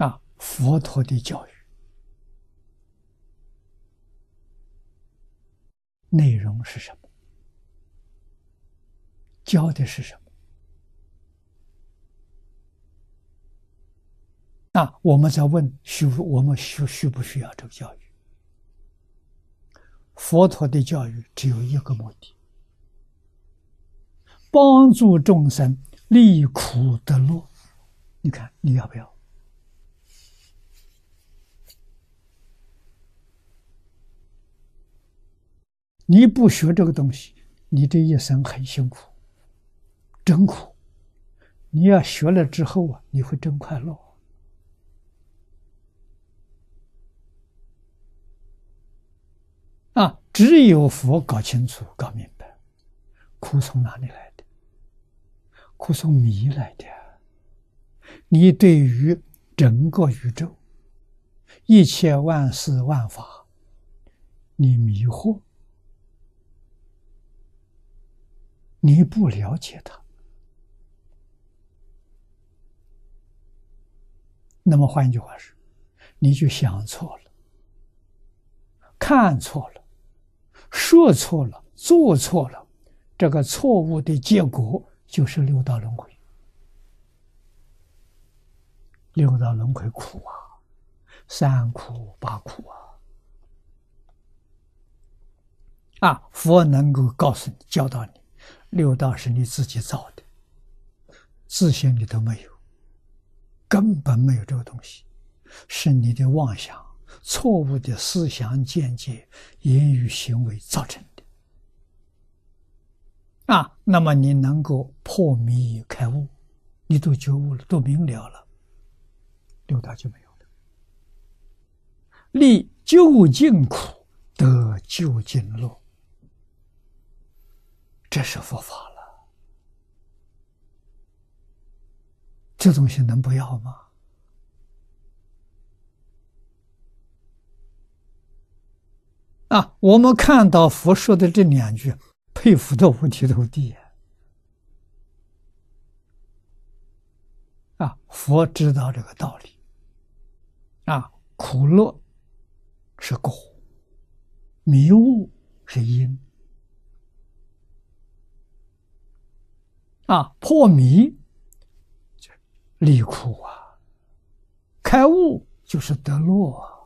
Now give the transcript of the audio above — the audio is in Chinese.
啊，佛陀的教育内容是什么？教的是什么？那我们在问：需我们需需不需要这个教育？佛陀的教育只有一个目的：帮助众生离苦得乐。你看，你要不要？你不学这个东西，你这一生很辛苦，真苦。你要学了之后啊，你会真快乐。啊，只有佛搞清楚、搞明白，苦从哪里来的？苦从迷来的。你对于整个宇宙、一切万事万法，你迷惑，你不了解他。那么换一句话说，你就想错了，看错了。说错了，做错了，这个错误的结果就是六道轮回。六道轮回苦啊，三苦八苦啊！啊，佛能够告诉你、教导你，六道是你自己造的，自信里头没有，根本没有这个东西，是你的妄想。错误的思想见解、言语行为造成的啊，那么你能够破迷开悟，你都觉悟了，都明了了，六道就没有了。历究竟苦，得究竟乐，这是佛法了。这东西能不要吗？啊，我们看到佛说的这两句，佩服的五体投地。啊，佛知道这个道理。啊，苦乐是果，迷悟是因。啊，破迷离苦啊，开悟就是得乐。